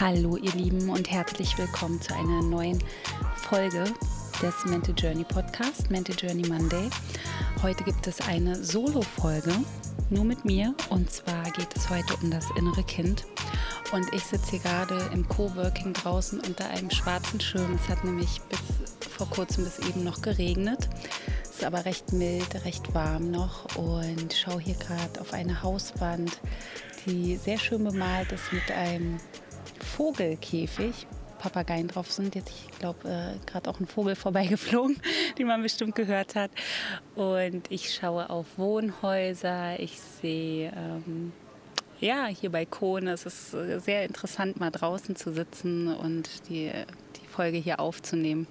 Hallo ihr Lieben und herzlich willkommen zu einer neuen Folge des Mental Journey Podcast, Mental Journey Monday. Heute gibt es eine Solo-Folge, nur mit mir und zwar geht es heute um das innere Kind. Und ich sitze hier gerade im Coworking draußen unter einem schwarzen Schirm. Es hat nämlich bis vor kurzem bis eben noch geregnet. Es ist aber recht mild, recht warm noch und schaue hier gerade auf eine Hauswand, die sehr schön bemalt ist mit einem Vogelkäfig. Papageien drauf sind. Jetzt, ich glaube, äh, gerade auch ein Vogel vorbeigeflogen, den man bestimmt gehört hat. Und ich schaue auf Wohnhäuser. Ich sehe ähm, ja hier Balkone. Es ist äh, sehr interessant, mal draußen zu sitzen und die, die Folge hier aufzunehmen.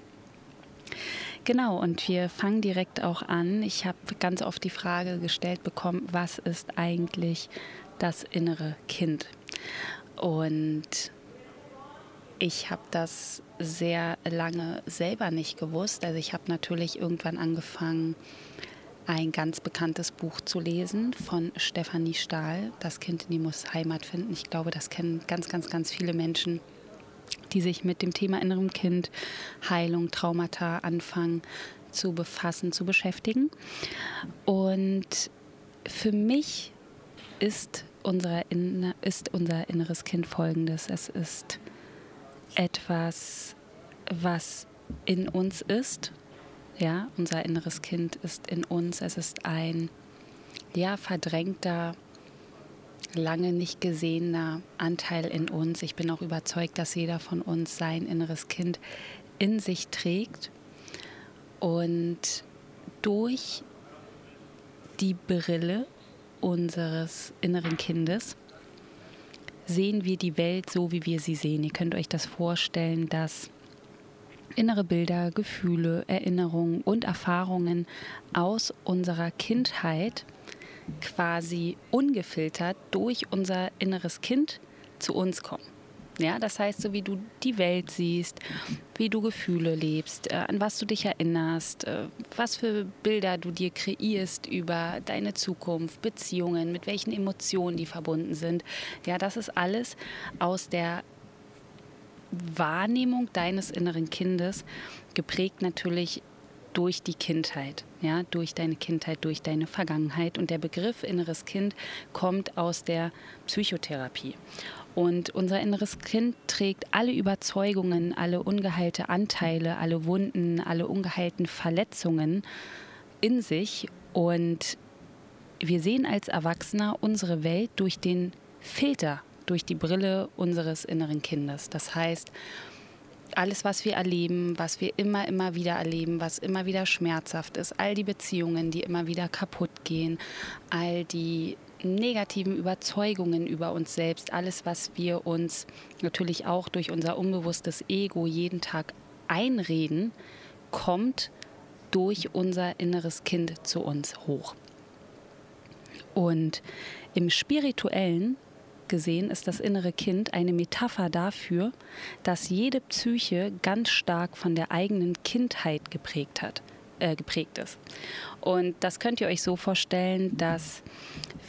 Genau, und wir fangen direkt auch an. Ich habe ganz oft die Frage gestellt bekommen, was ist eigentlich das innere Kind? Und ich habe das sehr lange selber nicht gewusst. Also ich habe natürlich irgendwann angefangen, ein ganz bekanntes Buch zu lesen von Stefanie Stahl, Das Kind in die muss Heimat finden. Ich glaube, das kennen ganz, ganz, ganz viele Menschen, die sich mit dem Thema innerem Kind, Heilung, Traumata anfangen zu befassen, zu beschäftigen. Und für mich ist, unser, ist unser inneres Kind folgendes. Es ist etwas, was in uns ist. Ja, unser inneres Kind ist in uns. Es ist ein ja, verdrängter, lange nicht gesehener Anteil in uns. Ich bin auch überzeugt, dass jeder von uns sein inneres Kind in sich trägt und durch die Brille unseres inneren Kindes sehen wir die Welt so, wie wir sie sehen. Ihr könnt euch das vorstellen, dass innere Bilder, Gefühle, Erinnerungen und Erfahrungen aus unserer Kindheit quasi ungefiltert durch unser inneres Kind zu uns kommen. Ja, das heißt, so wie du die Welt siehst, wie du Gefühle lebst, äh, an was du dich erinnerst, äh, was für Bilder du dir kreierst über deine Zukunft, Beziehungen, mit welchen Emotionen die verbunden sind. Ja, das ist alles aus der Wahrnehmung deines inneren Kindes, geprägt natürlich durch die Kindheit, ja, durch deine Kindheit, durch deine Vergangenheit. Und der Begriff inneres Kind kommt aus der Psychotherapie. Und unser inneres Kind trägt alle Überzeugungen, alle ungeheilte Anteile, alle Wunden, alle ungeheilten Verletzungen in sich. Und wir sehen als Erwachsener unsere Welt durch den Filter, durch die Brille unseres inneren Kindes. Das heißt, alles, was wir erleben, was wir immer, immer wieder erleben, was immer wieder schmerzhaft ist, all die Beziehungen, die immer wieder kaputt gehen, all die negativen Überzeugungen über uns selbst, alles, was wir uns natürlich auch durch unser unbewusstes Ego jeden Tag einreden, kommt durch unser inneres Kind zu uns hoch. Und im spirituellen gesehen ist das innere Kind eine Metapher dafür, dass jede Psyche ganz stark von der eigenen Kindheit geprägt hat äh, geprägt ist. Und das könnt ihr euch so vorstellen, dass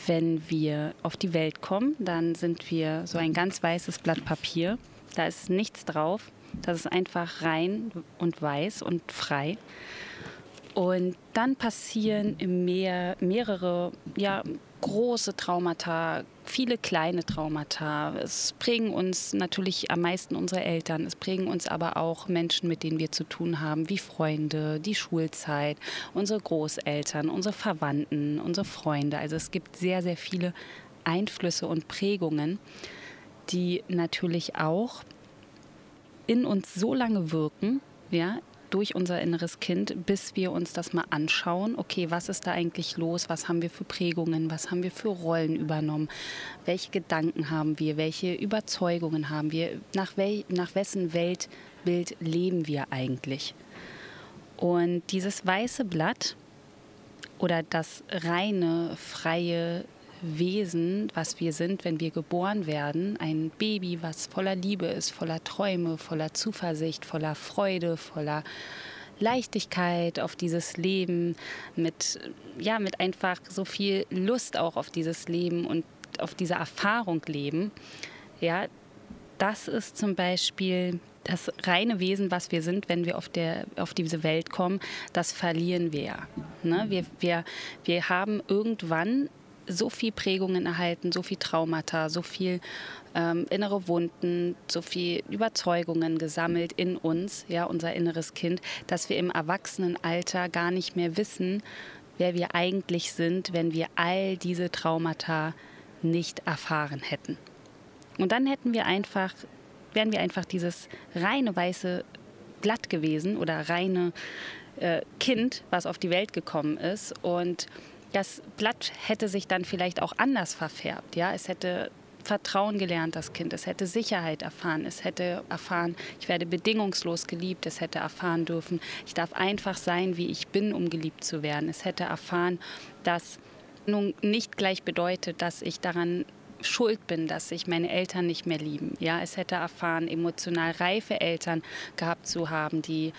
wenn wir auf die Welt kommen, dann sind wir so ein ganz weißes Blatt Papier. Da ist nichts drauf. Das ist einfach rein und weiß und frei. Und dann passieren mehr, mehrere ja, große Traumata, viele kleine Traumata. Es prägen uns natürlich am meisten unsere Eltern. Es prägen uns aber auch Menschen, mit denen wir zu tun haben, wie Freunde, die Schulzeit, unsere Großeltern, unsere Verwandten, unsere Freunde. Also es gibt sehr, sehr viele Einflüsse und Prägungen, die natürlich auch in uns so lange wirken, ja, durch unser inneres Kind, bis wir uns das mal anschauen. Okay, was ist da eigentlich los? Was haben wir für Prägungen? Was haben wir für Rollen übernommen? Welche Gedanken haben wir? Welche Überzeugungen haben wir? Nach, wel nach wessen Weltbild leben wir eigentlich? Und dieses weiße Blatt oder das reine, freie Wesen, was wir sind, wenn wir geboren werden. Ein Baby, was voller Liebe ist, voller Träume, voller Zuversicht, voller Freude, voller Leichtigkeit auf dieses Leben, mit, ja, mit einfach so viel Lust auch auf dieses Leben und auf diese Erfahrung leben. Ja, das ist zum Beispiel das reine Wesen, was wir sind, wenn wir auf, der, auf diese Welt kommen, das verlieren wir. Ne? Wir, wir, wir haben irgendwann so viel Prägungen erhalten, so viel Traumata, so viel ähm, innere Wunden, so viel Überzeugungen gesammelt in uns, ja, unser inneres Kind, dass wir im Erwachsenenalter gar nicht mehr wissen, wer wir eigentlich sind, wenn wir all diese Traumata nicht erfahren hätten. Und dann hätten wir einfach wären wir einfach dieses reine weiße Blatt gewesen oder reine äh, Kind, was auf die Welt gekommen ist. Und das Blatt hätte sich dann vielleicht auch anders verfärbt. Ja? Es hätte Vertrauen gelernt, das Kind. Es hätte Sicherheit erfahren. Es hätte erfahren, ich werde bedingungslos geliebt. Es hätte erfahren dürfen, ich darf einfach sein, wie ich bin, um geliebt zu werden. Es hätte erfahren, dass nun nicht gleich bedeutet, dass ich daran schuld bin, dass sich meine Eltern nicht mehr lieben. Ja, es hätte erfahren, emotional reife Eltern gehabt zu haben, die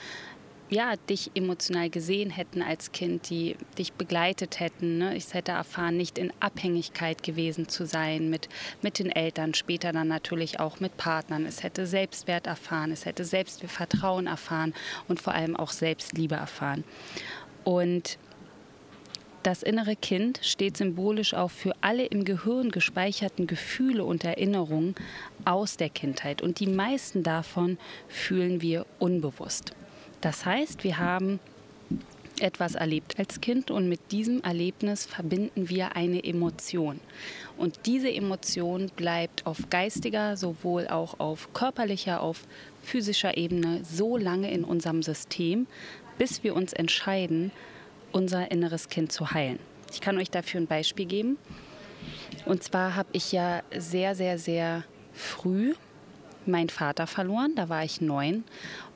ja, dich emotional gesehen hätten als Kind, die dich begleitet hätten. Ne? Ich hätte erfahren, nicht in Abhängigkeit gewesen zu sein mit, mit den Eltern, später dann natürlich auch mit Partnern. Es hätte Selbstwert erfahren, es hätte Selbstvertrauen erfahren und vor allem auch Selbstliebe erfahren. Und das innere Kind steht symbolisch auch für alle im Gehirn gespeicherten Gefühle und Erinnerungen aus der Kindheit. Und die meisten davon fühlen wir unbewusst. Das heißt, wir haben etwas erlebt als Kind und mit diesem Erlebnis verbinden wir eine Emotion. Und diese Emotion bleibt auf geistiger, sowohl auch auf körperlicher, auf physischer Ebene so lange in unserem System, bis wir uns entscheiden, unser inneres Kind zu heilen. Ich kann euch dafür ein Beispiel geben. Und zwar habe ich ja sehr, sehr, sehr früh meinen Vater verloren. Da war ich neun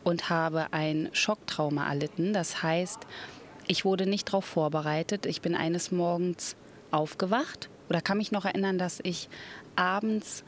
und habe ein Schocktrauma erlitten. Das heißt, ich wurde nicht darauf vorbereitet. Ich bin eines Morgens aufgewacht oder kann mich noch erinnern, dass ich abends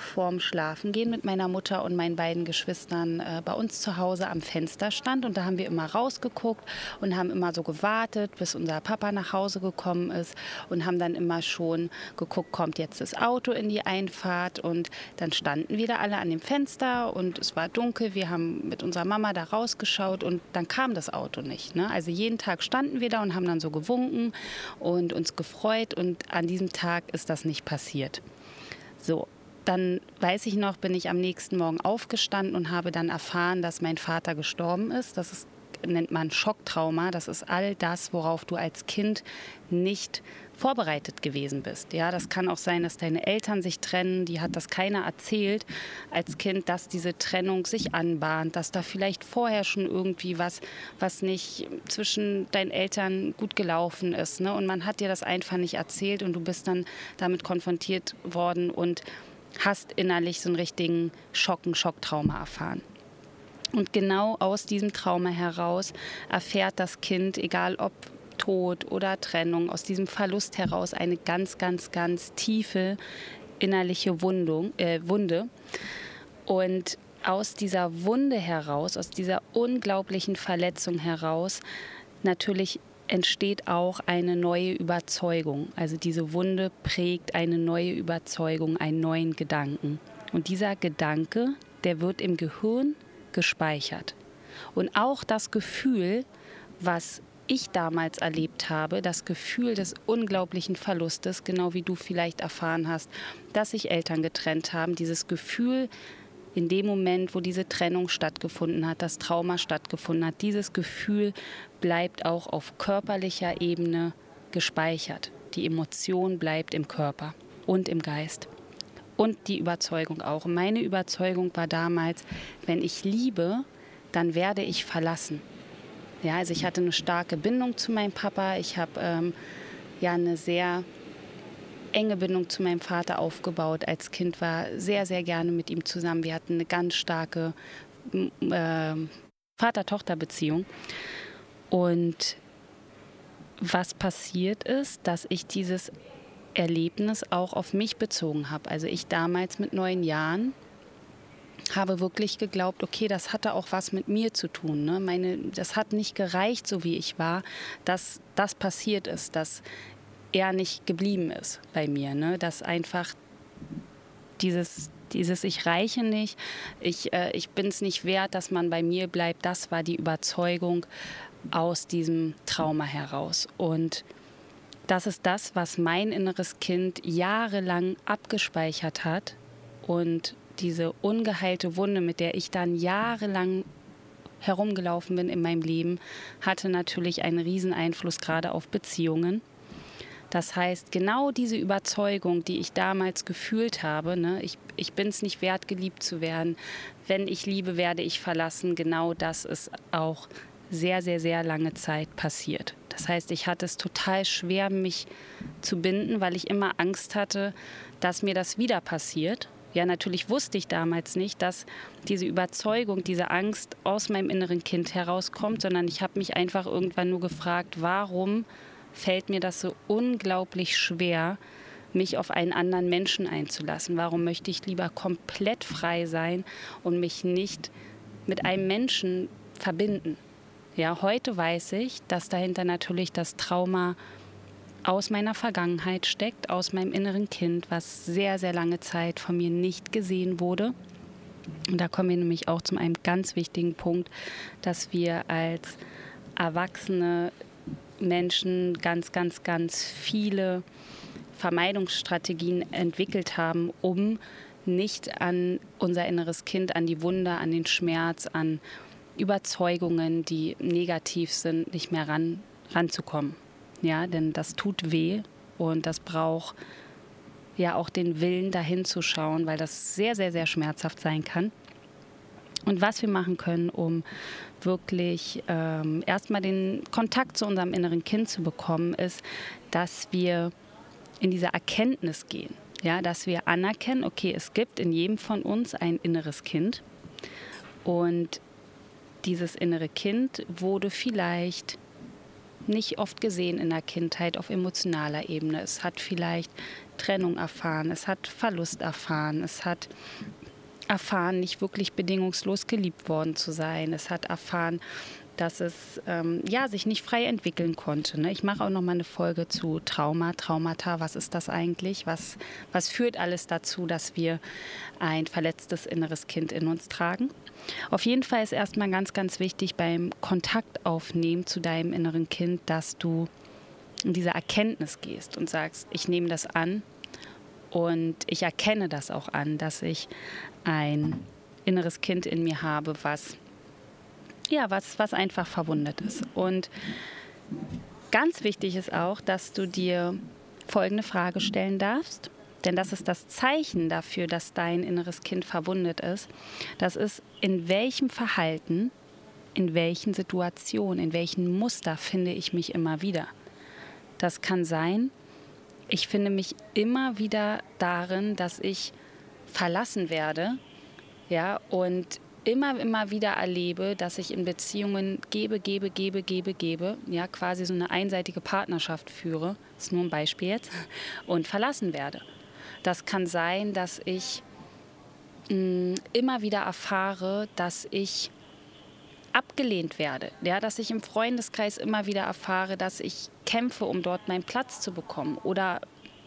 vorm Schlafengehen mit meiner Mutter und meinen beiden Geschwistern äh, bei uns zu Hause am Fenster stand. Und da haben wir immer rausgeguckt und haben immer so gewartet, bis unser Papa nach Hause gekommen ist und haben dann immer schon geguckt, kommt jetzt das Auto in die Einfahrt. Und dann standen wir da alle an dem Fenster und es war dunkel. Wir haben mit unserer Mama da rausgeschaut und dann kam das Auto nicht. Ne? Also jeden Tag standen wir da und haben dann so gewunken und uns gefreut. Und an diesem Tag ist das nicht passiert. So, dann weiß ich noch, bin ich am nächsten Morgen aufgestanden und habe dann erfahren, dass mein Vater gestorben ist. Das ist, nennt man Schocktrauma. Das ist all das, worauf du als Kind nicht vorbereitet gewesen bist. Ja, das kann auch sein, dass deine Eltern sich trennen. Die hat das keiner erzählt als Kind, dass diese Trennung sich anbahnt, dass da vielleicht vorher schon irgendwie was, was nicht zwischen deinen Eltern gut gelaufen ist. Ne? Und man hat dir das einfach nicht erzählt und du bist dann damit konfrontiert worden und hast innerlich so einen richtigen Schocken, Schocktrauma erfahren. Und genau aus diesem Trauma heraus erfährt das Kind, egal ob Tod oder Trennung, aus diesem Verlust heraus eine ganz, ganz, ganz tiefe innerliche Wundung, äh, Wunde. Und aus dieser Wunde heraus, aus dieser unglaublichen Verletzung heraus, natürlich entsteht auch eine neue Überzeugung. Also diese Wunde prägt eine neue Überzeugung, einen neuen Gedanken. Und dieser Gedanke, der wird im Gehirn gespeichert. Und auch das Gefühl, was ich damals erlebt habe, das Gefühl des unglaublichen Verlustes, genau wie du vielleicht erfahren hast, dass sich Eltern getrennt haben, dieses Gefühl, in dem Moment, wo diese Trennung stattgefunden hat, das Trauma stattgefunden hat, dieses Gefühl bleibt auch auf körperlicher Ebene gespeichert. Die Emotion bleibt im Körper und im Geist. Und die Überzeugung auch. Meine Überzeugung war damals, wenn ich liebe, dann werde ich verlassen. Ja, also ich hatte eine starke Bindung zu meinem Papa. Ich habe ähm, ja eine sehr enge Bindung zu meinem Vater aufgebaut. Als Kind war sehr, sehr gerne mit ihm zusammen. Wir hatten eine ganz starke äh, Vater-Tochter-Beziehung. Und was passiert ist, dass ich dieses Erlebnis auch auf mich bezogen habe. Also ich damals mit neun Jahren habe wirklich geglaubt, okay, das hatte auch was mit mir zu tun. Ne? Meine, das hat nicht gereicht, so wie ich war, dass das passiert ist, dass er nicht geblieben ist bei mir. Ne? Dass einfach dieses Dieses Ich reiche nicht, ich, äh, ich bin es nicht wert, dass man bei mir bleibt, das war die Überzeugung aus diesem Trauma heraus. Und das ist das, was mein inneres Kind jahrelang abgespeichert hat und diese ungeheilte Wunde, mit der ich dann jahrelang herumgelaufen bin in meinem Leben, hatte natürlich einen riesen Einfluss gerade auf Beziehungen. Das heißt, genau diese Überzeugung, die ich damals gefühlt habe, ne, ich, ich bin es nicht wert, geliebt zu werden, wenn ich liebe, werde ich verlassen, genau das ist auch sehr, sehr, sehr lange Zeit passiert. Das heißt, ich hatte es total schwer, mich zu binden, weil ich immer Angst hatte, dass mir das wieder passiert. Ja, natürlich wusste ich damals nicht, dass diese Überzeugung, diese Angst aus meinem inneren Kind herauskommt, sondern ich habe mich einfach irgendwann nur gefragt, warum fällt mir das so unglaublich schwer, mich auf einen anderen Menschen einzulassen? Warum möchte ich lieber komplett frei sein und mich nicht mit einem Menschen verbinden? Ja, heute weiß ich, dass dahinter natürlich das Trauma aus meiner Vergangenheit steckt, aus meinem inneren Kind, was sehr, sehr lange Zeit von mir nicht gesehen wurde. Und da kommen wir nämlich auch zu einem ganz wichtigen Punkt, dass wir als erwachsene Menschen ganz, ganz, ganz viele Vermeidungsstrategien entwickelt haben, um nicht an unser inneres Kind, an die Wunder, an den Schmerz, an Überzeugungen, die negativ sind, nicht mehr ran, ranzukommen. Ja, denn das tut weh und das braucht ja auch den Willen, dahin zu schauen, weil das sehr, sehr, sehr schmerzhaft sein kann. Und was wir machen können, um wirklich ähm, erstmal den Kontakt zu unserem inneren Kind zu bekommen, ist, dass wir in diese Erkenntnis gehen. Ja, dass wir anerkennen, okay, es gibt in jedem von uns ein inneres Kind. Und dieses innere Kind wurde vielleicht nicht oft gesehen in der Kindheit auf emotionaler Ebene. Es hat vielleicht Trennung erfahren, es hat Verlust erfahren, es hat erfahren, nicht wirklich bedingungslos geliebt worden zu sein. Es hat erfahren, dass es ähm, ja, sich nicht frei entwickeln konnte. Ne? Ich mache auch noch mal eine Folge zu Trauma, Traumata. Was ist das eigentlich? Was, was führt alles dazu, dass wir ein verletztes inneres Kind in uns tragen? Auf jeden Fall ist erstmal ganz, ganz wichtig beim Kontakt aufnehmen zu deinem inneren Kind, dass du in diese Erkenntnis gehst und sagst, ich nehme das an und ich erkenne das auch an, dass ich ein inneres Kind in mir habe, was ja, was, was einfach verwundet ist. Und ganz wichtig ist auch, dass du dir folgende Frage stellen darfst. Denn das ist das Zeichen dafür, dass dein inneres Kind verwundet ist. Das ist, in welchem Verhalten, in welchen Situationen, in welchen Muster finde ich mich immer wieder. Das kann sein, ich finde mich immer wieder darin, dass ich verlassen werde, ja, und immer, immer wieder erlebe, dass ich in Beziehungen gebe, gebe, gebe, gebe, gebe, ja, quasi so eine einseitige Partnerschaft führe, das ist nur ein Beispiel jetzt, und verlassen werde. Das kann sein, dass ich mh, mm, immer wieder erfahre, dass ich abgelehnt werde, ja, dass ich im Freundeskreis immer wieder erfahre, dass ich kämpfe, um dort meinen Platz zu bekommen oder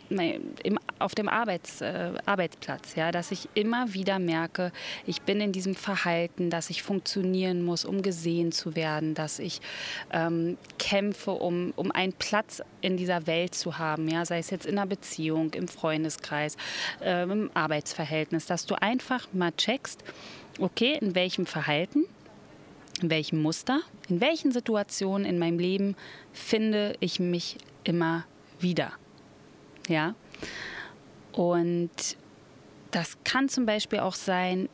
im, auf dem Arbeits, äh, Arbeitsplatz, ja, dass ich immer wieder merke, ich bin in diesem Verhalten, dass ich funktionieren muss, um gesehen zu werden, dass ich ähm, kämpfe, um, um einen Platz in dieser Welt zu haben, ja, sei es jetzt in einer Beziehung, im Freundeskreis, äh, im Arbeitsverhältnis, dass du einfach mal checkst, okay, in welchem Verhalten, in welchem Muster, in welchen Situationen in meinem Leben finde ich mich immer wieder. Ja. Und das kann zum Beispiel auch sein,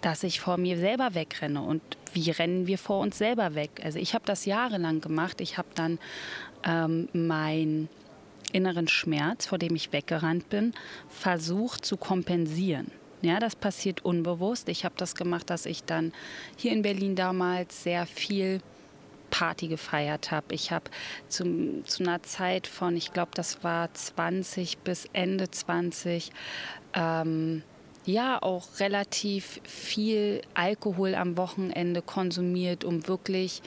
dass ich vor mir selber wegrenne. Und wie rennen wir vor uns selber weg? Also ich habe das jahrelang gemacht. Ich habe dann ähm, meinen inneren Schmerz, vor dem ich weggerannt bin, versucht zu kompensieren. Ja, das passiert unbewusst. Ich habe das gemacht, dass ich dann hier in Berlin damals sehr viel Party gefeiert habe. Ich habe zu einer Zeit von, ich glaube, das war 20 bis Ende 20, ähm, ja auch relativ viel Alkohol am Wochenende konsumiert, um wirklich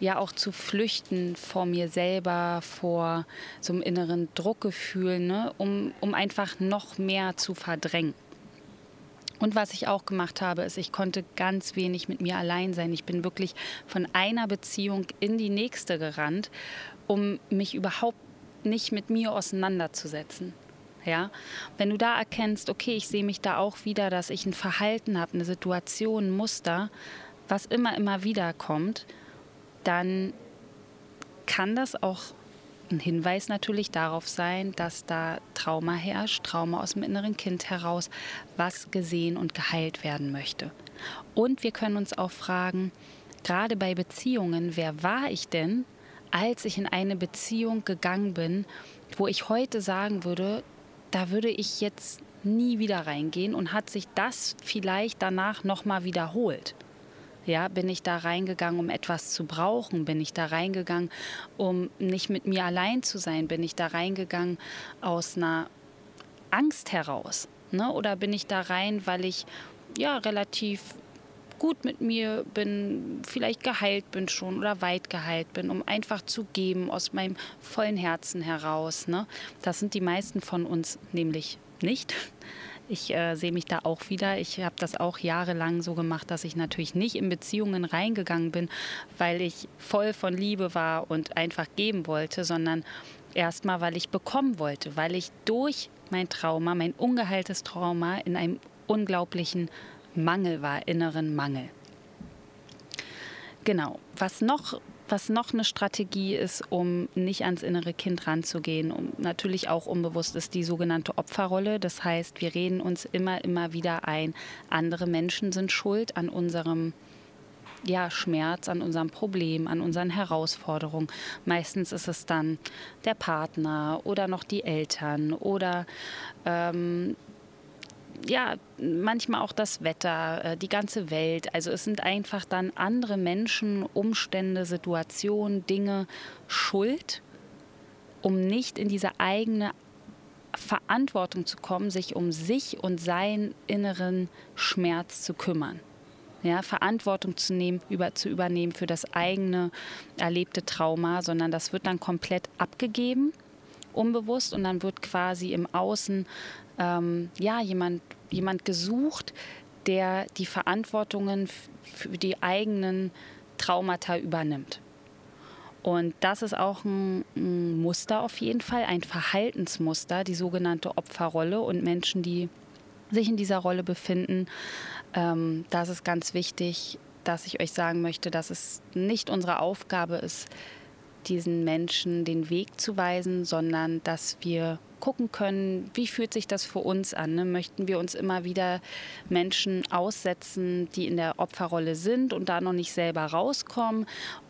ja auch zu flüchten vor mir selber, vor so einem inneren Druckgefühl, ne? um, um einfach noch mehr zu verdrängen. Und was ich auch gemacht habe, ist, ich konnte ganz wenig mit mir allein sein. Ich bin wirklich von einer Beziehung in die nächste gerannt, um mich überhaupt nicht mit mir auseinanderzusetzen. Ja, wenn du da erkennst, okay, ich sehe mich da auch wieder, dass ich ein Verhalten habe, eine Situation, ein Muster, was immer, immer wieder kommt, dann kann das auch ein Hinweis natürlich darauf sein, dass da Trauma herrscht, Trauma aus dem inneren Kind heraus, was gesehen und geheilt werden möchte. Und wir können uns auch fragen, gerade bei Beziehungen, wer war ich denn, als ich in eine Beziehung gegangen bin, wo ich heute sagen würde, da würde ich jetzt nie wieder reingehen und hat sich das vielleicht danach nochmal wiederholt. Ja, bin ich da reingegangen, um etwas zu brauchen? Bin ich da reingegangen, um nicht mit mir allein zu sein? Bin ich da reingegangen aus einer Angst heraus? Ne? Oder bin ich da rein, weil ich ja relativ gut mit mir bin, vielleicht geheilt bin schon oder weit geheilt bin, um einfach zu geben aus meinem vollen Herzen heraus. Ne? Das sind die meisten von uns nämlich nicht. Ich äh, sehe mich da auch wieder. Ich habe das auch jahrelang so gemacht, dass ich natürlich nicht in Beziehungen reingegangen bin, weil ich voll von Liebe war und einfach geben wollte, sondern erstmal, weil ich bekommen wollte, weil ich durch mein Trauma, mein ungeheiltes Trauma in einem unglaublichen Mangel war, inneren Mangel. Genau. Was noch, was noch eine Strategie ist, um nicht ans innere Kind ranzugehen, um, natürlich auch unbewusst ist die sogenannte Opferrolle. Das heißt, wir reden uns immer, immer wieder ein, andere Menschen sind schuld an unserem ja, Schmerz, an unserem Problem, an unseren Herausforderungen. Meistens ist es dann der Partner oder noch die Eltern oder ähm, ja, manchmal auch das Wetter, äh, die ganze Welt. Also es sind einfach dann andere Menschen, Umstände, Situationen, Dinge schuld, um nicht in diese eigene Verantwortung zu kommen, sich um sich und seinen inneren Schmerz zu kümmern. Ja, Verantwortung zu, nehmen, über, zu übernehmen für das eigene erlebte Trauma, sondern das wird dann komplett abgegeben, unbewusst, und dann wird quasi im Außen ähm, ja, jemand, jemand gesucht, der die Verantwortungen für die eigenen Traumata übernimmt. Und das ist auch ein, ein, Muster auf jeden Fall, ein Verhaltensmuster, die sogenannte Opferrolle und Menschen, die sich in dieser Rolle befinden. Ähm, das ist ganz wichtig, dass ich euch sagen möchte, dass es nicht unsere Aufgabe ist, diesen Menschen den Weg zu weisen, sondern dass wir gucken können, wie fühlt sich das für uns an? Ne? Möchten wir uns immer wieder Menschen aussetzen, die in der Opferrolle sind und da noch nicht selber rauskommen?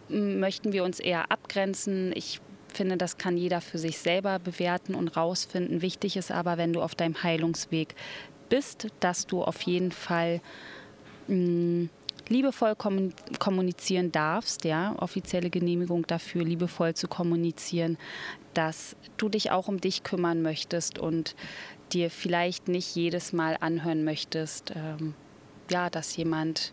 Möchten wir uns eher abgrenzen? Ich finde, das kann jeder für sich selber bewerten und rausfinden. Wichtig ist aber, wenn du auf deinem Heilungsweg bist, dass du auf jeden Fall mh, liebevoll kommunizieren darfst, ja, offizielle Genehmigung dafür, liebevoll zu kommunizieren, dass du dich auch um dich kümmern möchtest und dir vielleicht nicht jedes Mal anhören möchtest, ähm, ja, dass jemand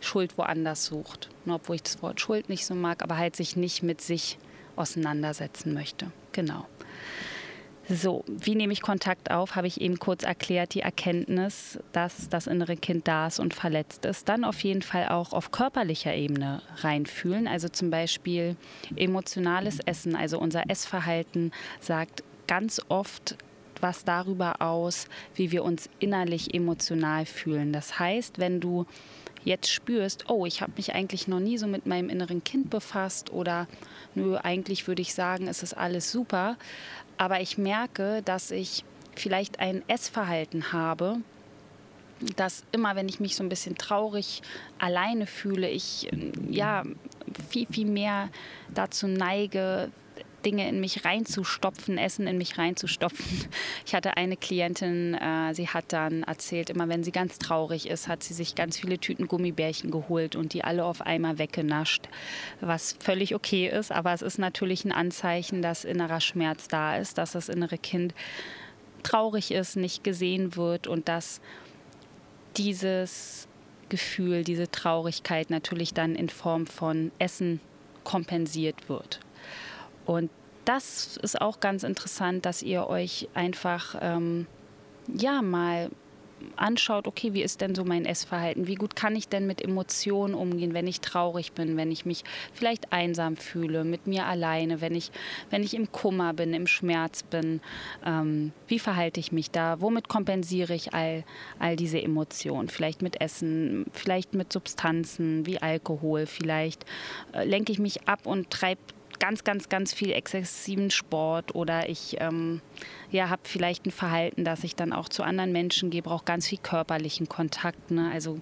Schuld woanders sucht. Obwohl ich das Wort Schuld nicht so mag, aber halt sich nicht mit sich auseinandersetzen möchte. Genau. So, wie nehme ich Kontakt auf, habe ich eben kurz erklärt, die Erkenntnis, dass das innere Kind da ist und verletzt ist. Dann auf jeden Fall auch auf körperlicher Ebene reinfühlen, also zum Beispiel emotionales Essen, also unser Essverhalten sagt ganz oft was darüber aus, wie wir uns innerlich emotional fühlen. Das heißt, wenn du jetzt spürst, oh, ich habe mich eigentlich noch nie so mit meinem inneren Kind befasst oder nö, eigentlich würde ich sagen, es ist alles super, aber ich merke, dass ich vielleicht ein Essverhalten habe, dass immer, wenn ich mich so ein bisschen traurig alleine fühle, ich ja viel, viel mehr dazu neige, Dinge in mich reinzustopfen, Essen in mich reinzustopfen. Ich hatte eine Klientin, äh, sie hat dann erzählt, immer wenn sie ganz traurig ist, hat sie sich ganz viele Tüten Gummibärchen geholt und die alle auf einmal weggenascht, was völlig okay ist, aber es ist natürlich ein Anzeichen, dass innerer Schmerz da ist, dass das innere Kind traurig ist, nicht gesehen wird und dass dieses Gefühl, diese Traurigkeit natürlich dann in Form von Essen kompensiert wird. Und das ist auch ganz interessant, dass ihr euch einfach ähm, ja mal anschaut, okay, wie ist denn so mein Essverhalten? Wie gut kann ich denn mit Emotionen umgehen, wenn ich traurig bin, wenn ich mich vielleicht einsam fühle, mit mir alleine, wenn ich, wenn ich im Kummer bin, im Schmerz bin? Ähm, wie verhalte ich mich da? Womit kompensiere ich all, all diese Emotionen? Vielleicht mit Essen, vielleicht mit Substanzen wie Alkohol, vielleicht äh, lenke ich mich ab und treibe ganz, ganz, ganz viel exzessiven Sport oder ich ähm, ja, habe vielleicht ein Verhalten, dass ich dann auch zu anderen Menschen gehe, brauche ganz viel körperlichen Kontakt. Ne? Also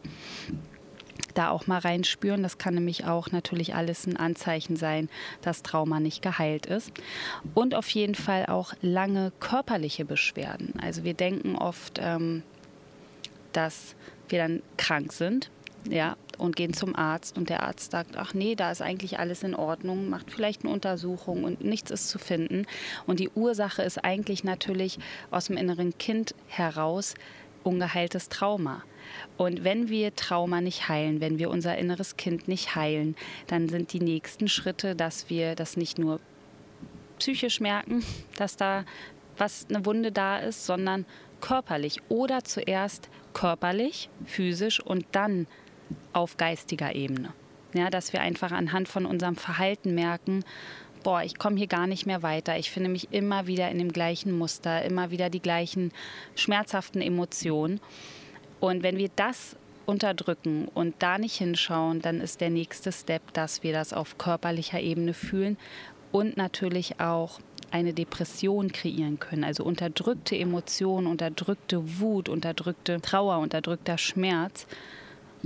da auch mal reinspüren. Das kann nämlich auch natürlich alles ein Anzeichen sein, dass Trauma nicht geheilt ist. Und auf jeden Fall auch lange körperliche Beschwerden. Also wir denken oft, ähm, dass wir dann krank sind ja, und gehen zum Arzt und der Arzt sagt, ach nee, da ist eigentlich alles in Ordnung, macht vielleicht eine Untersuchung und nichts ist zu finden. Und die Ursache ist eigentlich natürlich aus dem inneren Kind heraus ungeheiltes Trauma. Und wenn wir Trauma nicht heilen, wenn wir unser inneres Kind nicht heilen, dann sind die nächsten Schritte, dass wir das nicht nur psychisch merken, dass da was eine Wunde da ist, sondern körperlich oder zuerst körperlich, physisch und dann auf geistiger Ebene. Ja, dass wir einfach anhand von unserem Verhalten merken, boah, ich komme hier gar nicht mehr weiter. Ich finde mich immer wieder in dem gleichen Muster, immer wieder die gleichen schmerzhaften Emotionen. Und wenn wir das unterdrücken und da nicht hinschauen, dann ist der nächste Step, dass wir das auf körperlicher Ebene fühlen und natürlich auch eine Depression kreieren können. Also unterdrückte Emotionen, unterdrückte Wut, unterdrückte Trauer, unterdrückter Schmerz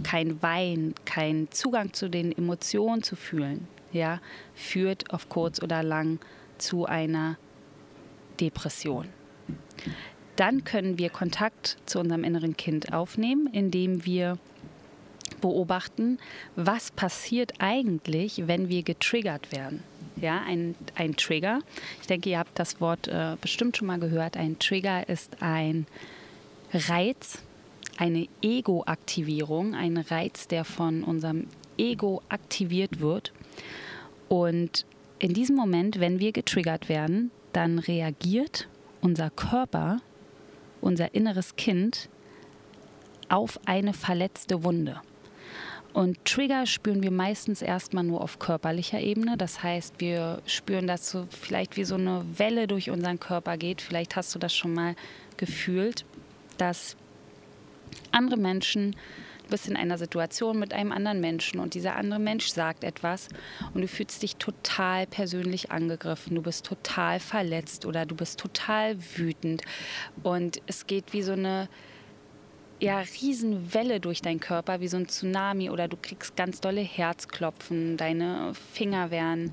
kein Wein, kein Zugang zu den Emotionen zu fühlen, ja, führt auf kurz oder lang zu einer Depression. Dann können wir Kontakt zu unserem inneren Kind aufnehmen, indem wir beobachten, was passiert eigentlich, wenn wir getriggert werden. Ja, ein, ein Trigger. Ich denke, ihr habt das Wort äh, bestimmt schon mal gehört. Ein Trigger ist ein Reiz, eine Ego-Aktivierung, ein Reiz, der von unserem Ego aktiviert wird. Und in diesem Moment, wenn wir getriggert werden, dann reagiert unser Körper, unser inneres Kind auf eine verletzte Wunde. Und Trigger spüren wir meistens erstmal nur auf körperlicher Ebene. Das heißt, wir spüren, dass so vielleicht wie so eine Welle durch unseren Körper geht. Vielleicht hast du das schon mal gefühlt, dass andere Menschen, du bist in einer Situation mit einem anderen Menschen und dieser andere Mensch sagt etwas und du fühlst dich total persönlich angegriffen, du bist total verletzt oder du bist total wütend und es geht wie so eine ja, Riesenwelle durch deinen Körper, wie so ein Tsunami oder du kriegst ganz dolle Herzklopfen, deine Finger werden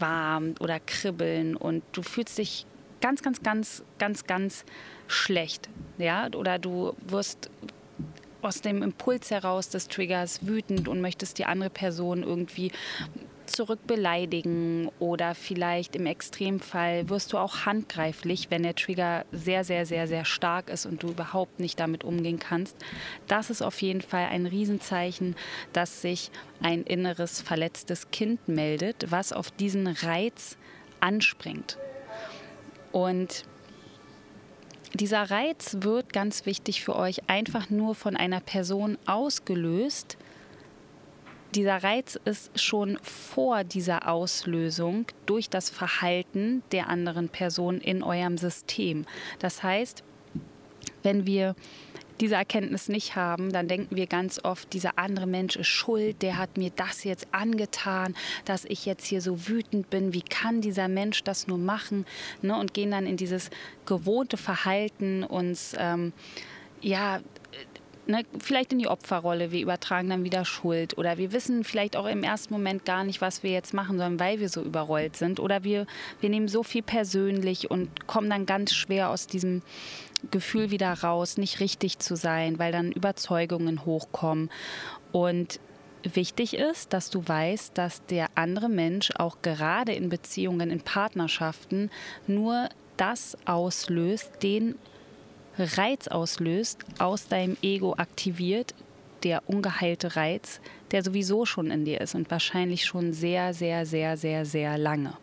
warm oder kribbeln und du fühlst dich ganz, ganz, ganz, ganz, ganz schlecht. Ja? Oder du wirst aus dem Impuls heraus des Triggers wütend und möchtest die andere Person irgendwie zurück beleidigen oder vielleicht im Extremfall wirst du auch handgreiflich, wenn der Trigger sehr, sehr, sehr, sehr stark ist und du überhaupt nicht damit umgehen kannst. Das ist auf jeden Fall ein Riesenzeichen, dass sich ein inneres verletztes Kind meldet, was auf diesen Reiz anspringt. Und dieser Reiz wird ganz wichtig für euch einfach nur von einer Person ausgelöst. Dieser Reiz ist schon vor dieser Auslösung durch das Verhalten der anderen Person in eurem System. Das heißt, wenn wir diese Erkenntnis nicht haben, dann denken wir ganz oft, dieser andere Mensch ist schuld, der hat mir das jetzt angetan, dass ich jetzt hier so wütend bin. Wie kann dieser Mensch das nur machen? Ne? Und gehen dann in dieses gewohnte Verhalten uns, ähm, ja, Ne, vielleicht in die Opferrolle, wir übertragen dann wieder Schuld oder wir wissen vielleicht auch im ersten Moment gar nicht, was wir jetzt machen sollen, weil wir so überrollt sind oder wir, wir nehmen so viel persönlich und kommen dann ganz schwer aus diesem Gefühl wieder raus, nicht richtig zu sein, weil dann Überzeugungen hochkommen. Und wichtig ist, dass du weißt, dass der andere Mensch auch gerade in Beziehungen, in Partnerschaften nur das auslöst, den Reiz auslöst, aus deinem Ego aktiviert, der ungeheilte Reiz, der sowieso schon in dir ist und wahrscheinlich schon sehr, sehr, sehr, sehr, sehr lange.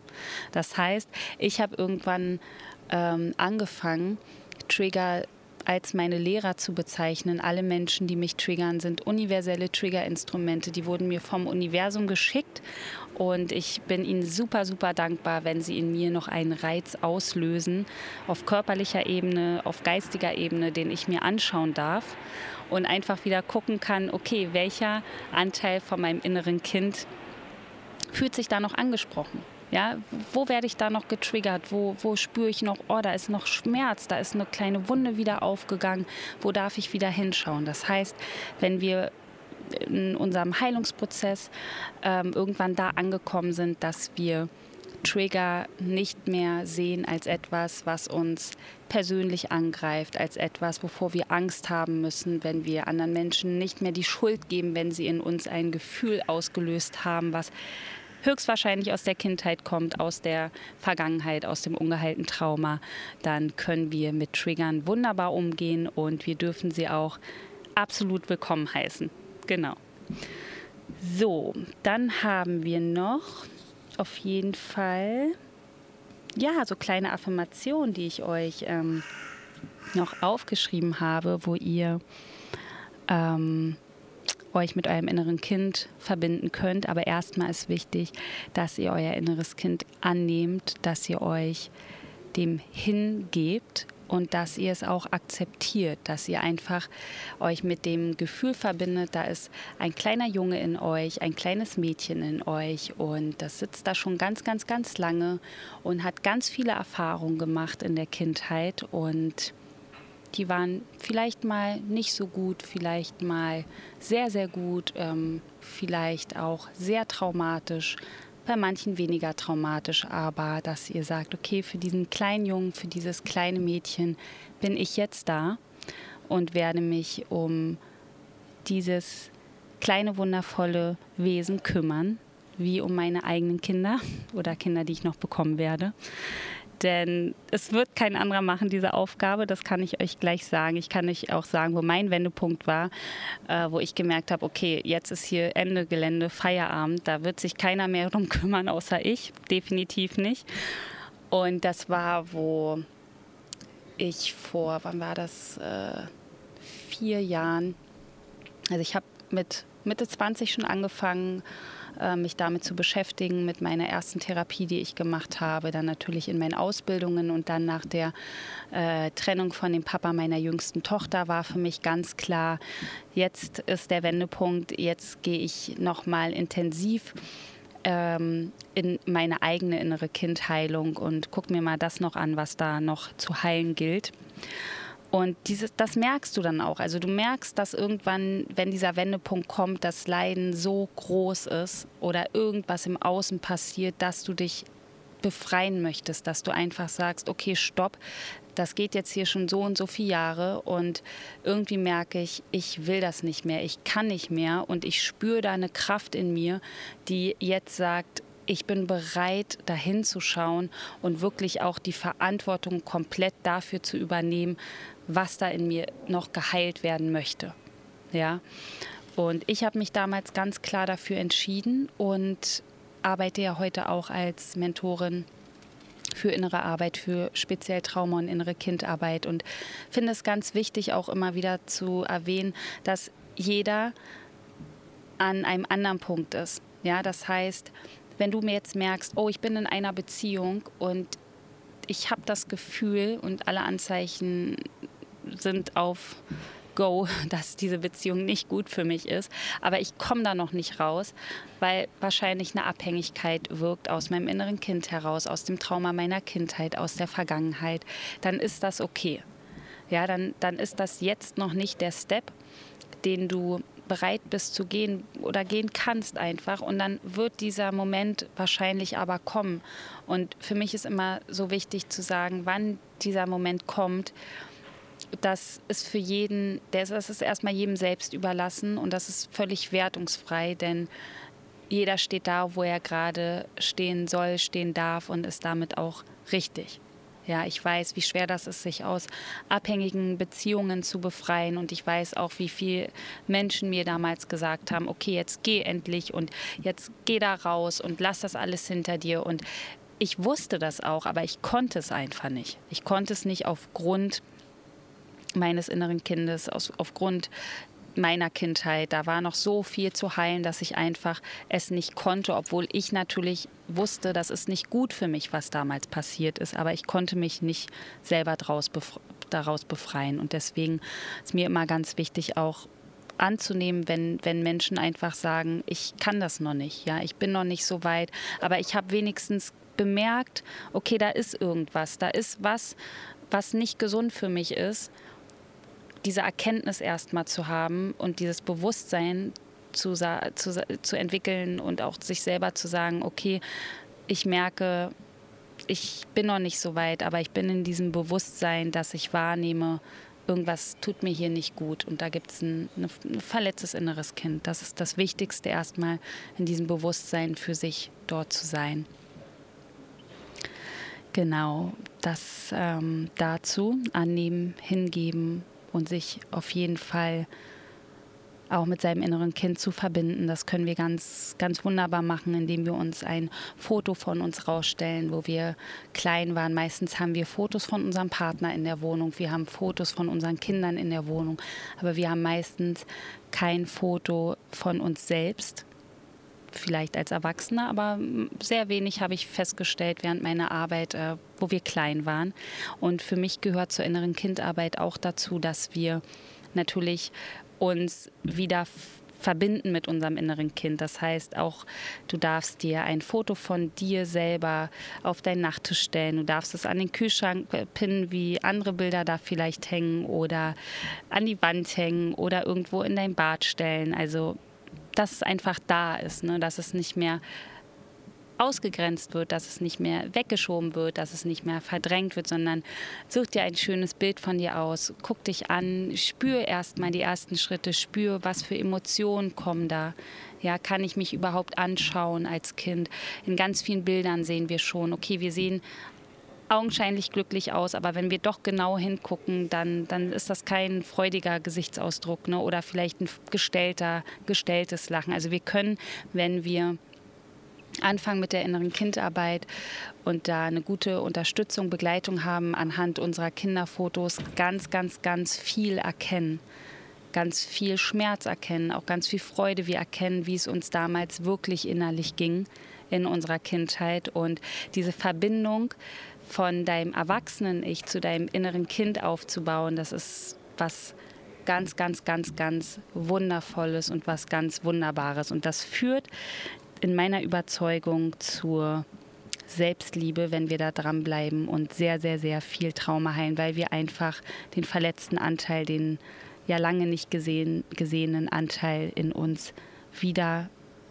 Das heißt, ich habe irgendwann ähm, angefangen, Trigger als meine Lehrer zu bezeichnen. Alle Menschen, die mich triggern, sind universelle Triggerinstrumente. Die wurden mir vom Universum geschickt und ich bin ihnen super, super dankbar, wenn sie in mir noch einen Reiz auslösen, auf körperlicher Ebene, auf geistiger Ebene, den ich mir anschauen darf und einfach wieder gucken kann, okay, welcher Anteil von meinem inneren Kind fühlt sich da noch angesprochen? Ja, wo werde ich da noch getriggert? Wo, wo spüre ich noch, oh, da ist noch Schmerz, da ist eine kleine Wunde wieder aufgegangen. Wo darf ich wieder hinschauen? Das heißt, wenn wir in unserem Heilungsprozess ähm, irgendwann da angekommen sind, dass wir Trigger nicht mehr sehen als etwas, was uns persönlich angreift, als etwas, wovor wir Angst haben müssen, wenn wir anderen Menschen nicht mehr die Schuld geben, wenn sie in uns ein Gefühl ausgelöst haben, was höchstwahrscheinlich aus der Kindheit kommt, aus der Vergangenheit, aus dem ungeheilten Trauma, dann können wir mit Triggern wunderbar umgehen und wir dürfen sie auch absolut willkommen heißen. Genau. So, dann haben wir noch auf jeden Fall ja so kleine Affirmationen, die ich euch ähm, noch aufgeschrieben habe, wo ihr ähm, euch mit eurem inneren Kind verbinden könnt. Aber erstmal ist wichtig, dass ihr euer inneres Kind annehmt, dass ihr euch dem hingebt und dass ihr es auch akzeptiert, dass ihr einfach euch mit dem Gefühl verbindet, da ist ein kleiner Junge in euch, ein kleines Mädchen in euch und das sitzt da schon ganz, ganz, ganz lange und hat ganz viele Erfahrungen gemacht in der Kindheit und die waren vielleicht mal nicht so gut, vielleicht mal sehr, sehr gut, ähm, vielleicht auch sehr traumatisch, bei manchen weniger traumatisch, aber dass ihr sagt, okay, für diesen kleinen Jungen, für dieses kleine Mädchen bin ich jetzt da und werde mich um dieses kleine, wundervolle Wesen kümmern, wie um meine eigenen Kinder oder Kinder, die ich noch bekommen werde. Denn es wird kein anderer machen, diese Aufgabe. Das kann ich euch gleich sagen. Ich kann euch auch sagen, wo mein Wendepunkt war, äh, wo ich gemerkt habe, okay, jetzt ist hier Ende Gelände, Feierabend. Da wird sich keiner mehr drum kümmern, außer ich. Definitiv nicht. Und das war, wo ich vor, wann war das? Äh, vier Jahren. Also ich habe mit Mitte 20 schon angefangen, mich damit zu beschäftigen, mit meiner ersten Therapie, die ich gemacht habe, dann natürlich in meinen Ausbildungen und dann nach der äh, Trennung von dem Papa meiner jüngsten Tochter war für mich ganz klar, jetzt ist der Wendepunkt, jetzt gehe ich nochmal intensiv ähm, in meine eigene innere Kindheilung und gucke mir mal das noch an, was da noch zu heilen gilt. Und dieses, das merkst du dann auch. Also du merkst, dass irgendwann, wenn dieser Wendepunkt kommt, das Leiden so groß ist oder irgendwas im Außen passiert, dass du dich befreien möchtest, dass du einfach sagst, okay, stopp, das geht jetzt hier schon so und so viele Jahre und irgendwie merke ich, ich will das nicht mehr, ich kann nicht mehr und ich spüre da eine Kraft in mir, die jetzt sagt, ich bin bereit, dahin zu schauen und wirklich auch die Verantwortung komplett dafür zu übernehmen, was da in mir noch geheilt werden möchte. Ja. Und ich habe mich damals ganz klar dafür entschieden und arbeite ja heute auch als Mentorin für innere Arbeit, für speziell Trauma und innere Kindarbeit und finde es ganz wichtig, auch immer wieder zu erwähnen, dass jeder an einem anderen Punkt ist. Ja, das heißt, wenn du mir jetzt merkst, oh, ich bin in einer Beziehung und ich habe das Gefühl und alle Anzeichen sind auf Go, dass diese Beziehung nicht gut für mich ist. Aber ich komme da noch nicht raus, weil wahrscheinlich eine Abhängigkeit wirkt aus meinem inneren Kind heraus, aus dem Trauma meiner Kindheit, aus der Vergangenheit. Dann ist das okay. Ja, dann, dann ist das jetzt noch nicht der Step, den du bereit bist zu gehen oder gehen kannst einfach. Und dann wird dieser Moment wahrscheinlich aber kommen. Und für mich ist immer so wichtig zu sagen, wann dieser Moment kommt das ist für jeden, das ist erstmal jedem selbst überlassen und das ist völlig wertungsfrei, denn jeder steht da, wo er gerade stehen soll, stehen darf und ist damit auch richtig. Ja, ich weiß, wie schwer das ist, sich aus abhängigen Beziehungen zu befreien. Und ich weiß auch, wie viele Menschen mir damals gesagt haben, okay, jetzt geh endlich und jetzt geh da raus und lass das alles hinter dir. Und ich wusste das auch, aber ich konnte es einfach nicht. Ich konnte es nicht aufgrund meines inneren Kindes, aus, aufgrund meiner Kindheit. Da war noch so viel zu heilen, dass ich einfach es nicht konnte, obwohl ich natürlich wusste, das ist nicht gut für mich, was damals passiert ist. Aber ich konnte mich nicht selber daraus, befre daraus befreien. Und deswegen ist mir immer ganz wichtig, auch anzunehmen, wenn, wenn Menschen einfach sagen, ich kann das noch nicht, ja, ich bin noch nicht so weit, aber ich habe wenigstens bemerkt, okay, da ist irgendwas, da ist was, was nicht gesund für mich ist diese Erkenntnis erstmal zu haben und dieses Bewusstsein zu, zu, zu entwickeln und auch sich selber zu sagen, okay, ich merke, ich bin noch nicht so weit, aber ich bin in diesem Bewusstsein, dass ich wahrnehme, irgendwas tut mir hier nicht gut und da gibt es ein, ein, verletztes inneres Kind. Das ist das Wichtigste erstmal in diesem Bewusstsein für sich dort zu sein. Genau, das ähm, dazu annehmen, hingeben und sich auf jeden Fall auch mit seinem inneren Kind zu verbinden. Das können wir ganz, ganz wunderbar machen, indem wir uns ein Foto von uns rausstellen, wo wir klein waren. Meistens haben wir Fotos von unserem Partner in der Wohnung, wir haben Fotos von unseren Kindern in der Wohnung, aber wir haben meistens kein Foto von uns selbst. Vielleicht als Erwachsene, aber sehr wenig habe ich festgestellt während meiner Arbeit, äh, wo wir klein waren. Und für mich gehört zur inneren Kindarbeit auch dazu, dass wir natürlich uns wieder verbinden mit unserem inneren Kind. Das heißt auch, du darfst dir ein Foto von dir selber auf deinen Nachttisch stellen. Du darfst es an den Kühlschrank pinnen, wie andere Bilder da vielleicht hängen oder an die Wand hängen oder irgendwo in dein Bad stellen. Also, dass es einfach da ist, ne? dass es nicht mehr ausgegrenzt wird, dass es nicht mehr weggeschoben wird, dass es nicht mehr verdrängt wird, sondern such dir ein schönes Bild von dir aus, guck dich an, spür erstmal die ersten Schritte, spür, was für Emotionen kommen da. Ja, kann ich mich überhaupt anschauen als Kind? In ganz vielen Bildern sehen wir schon, okay, wir sehen augenscheinlich glücklich aus, aber wenn wir doch genau hingucken, dann, dann ist das kein freudiger Gesichtsausdruck ne? oder vielleicht ein gestellter, gestelltes Lachen. Also wir können, wenn wir anfangen mit der inneren Kindarbeit und da eine gute Unterstützung, Begleitung haben anhand unserer Kinderfotos, ganz, ganz, ganz viel erkennen. Ganz viel Schmerz erkennen, auch ganz viel Freude. Wir erkennen, wie es uns damals wirklich innerlich ging in unserer Kindheit. Und diese Verbindung von deinem Erwachsenen-Ich zu deinem inneren Kind aufzubauen, das ist was ganz, ganz, ganz, ganz Wundervolles und was ganz Wunderbares. Und das führt in meiner Überzeugung zur Selbstliebe, wenn wir da dranbleiben und sehr, sehr, sehr viel Trauma heilen, weil wir einfach den verletzten Anteil, den ja lange nicht gesehen, gesehenen Anteil in uns wieder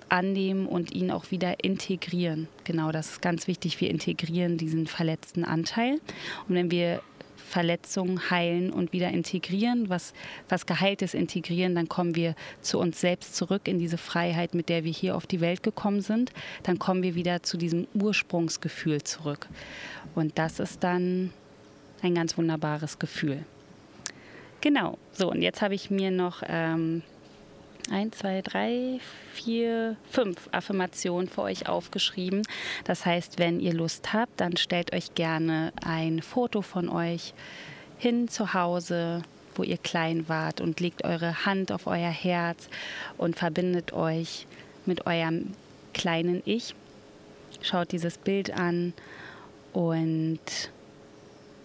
annehmen und ihn auch wieder integrieren. Genau, das ist ganz wichtig. Wir integrieren diesen verletzten Anteil. Und wenn wir Verletzungen heilen und wieder integrieren, was, was Geheiltes integrieren, dann kommen wir zu uns selbst zurück in diese Freiheit, mit der wir hier auf die Welt gekommen sind. Dann kommen wir wieder zu diesem Ursprungsgefühl zurück. Und das ist dann ein ganz wunderbares Gefühl. Genau, so und jetzt habe ich mir noch ähm, ein, zwei, drei, vier, fünf Affirmationen für euch aufgeschrieben. Das heißt, wenn ihr Lust habt, dann stellt euch gerne ein Foto von euch hin zu Hause, wo ihr klein wart und legt eure Hand auf euer Herz und verbindet euch mit eurem kleinen Ich. Schaut dieses Bild an und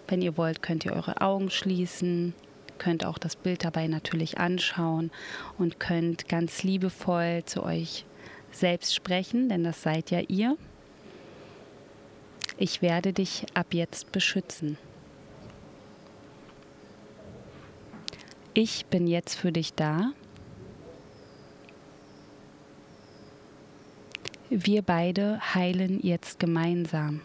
wenn ihr wollt, könnt ihr eure Augen schließen könnt auch das Bild dabei natürlich anschauen und könnt ganz liebevoll zu euch selbst sprechen, denn das seid ja ihr. Ich werde dich ab jetzt beschützen. Ich bin jetzt für dich da. Wir beide heilen jetzt gemeinsam.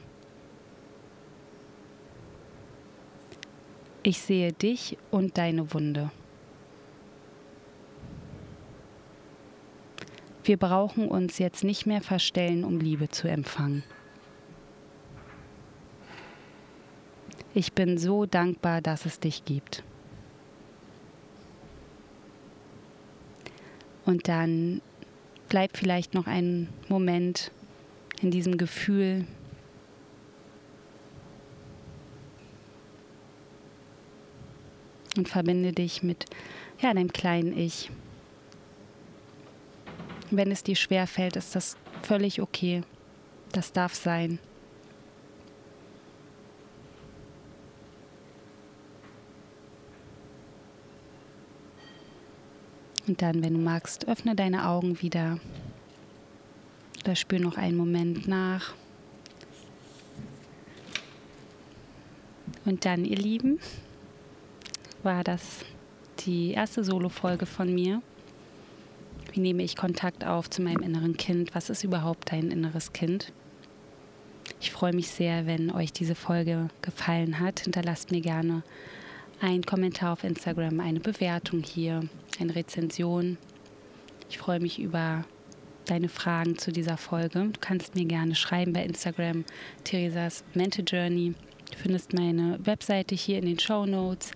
Ich sehe dich und deine Wunde. Wir brauchen uns jetzt nicht mehr verstellen, um Liebe zu empfangen. Ich bin so dankbar, dass es dich gibt. Und dann bleib vielleicht noch einen Moment in diesem Gefühl und verbinde dich mit ja, deinem kleinen Ich. Wenn es dir schwer fällt, ist das völlig okay. Das darf sein. Und dann, wenn du magst, öffne deine Augen wieder. Oder spür noch einen Moment nach. Und dann, ihr Lieben, war das die erste Solo-Folge von mir. Wie nehme ich Kontakt auf zu meinem inneren Kind? Was ist überhaupt dein inneres Kind? Ich freue mich sehr, wenn euch diese Folge gefallen hat. Hinterlasst mir gerne einen Kommentar auf Instagram, eine Bewertung hier, eine Rezension. Ich freue mich über deine Fragen zu dieser Folge. Du kannst mir gerne schreiben bei Instagram Theresas Mental Journey. Du findest meine Webseite hier in den Show Notes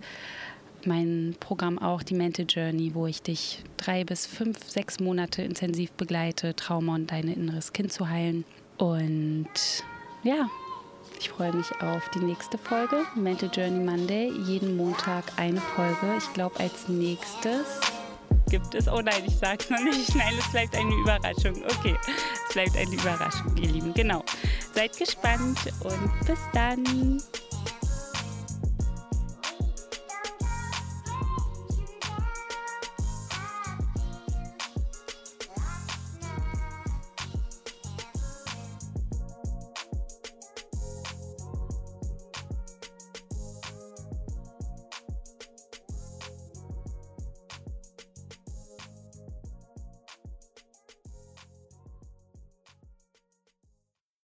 mein Programm auch, die Mental Journey, wo ich dich drei bis fünf, sechs Monate intensiv begleite, Trauma und dein inneres Kind zu heilen. Und ja, ich freue mich auf die nächste Folge, Mental Journey Monday. Jeden Montag eine Folge. Ich glaube, als nächstes gibt es. Oh nein, ich sag's noch nicht. Nein, es bleibt eine Überraschung. Okay, es bleibt eine Überraschung, ihr Lieben. Genau. Seid gespannt und bis dann.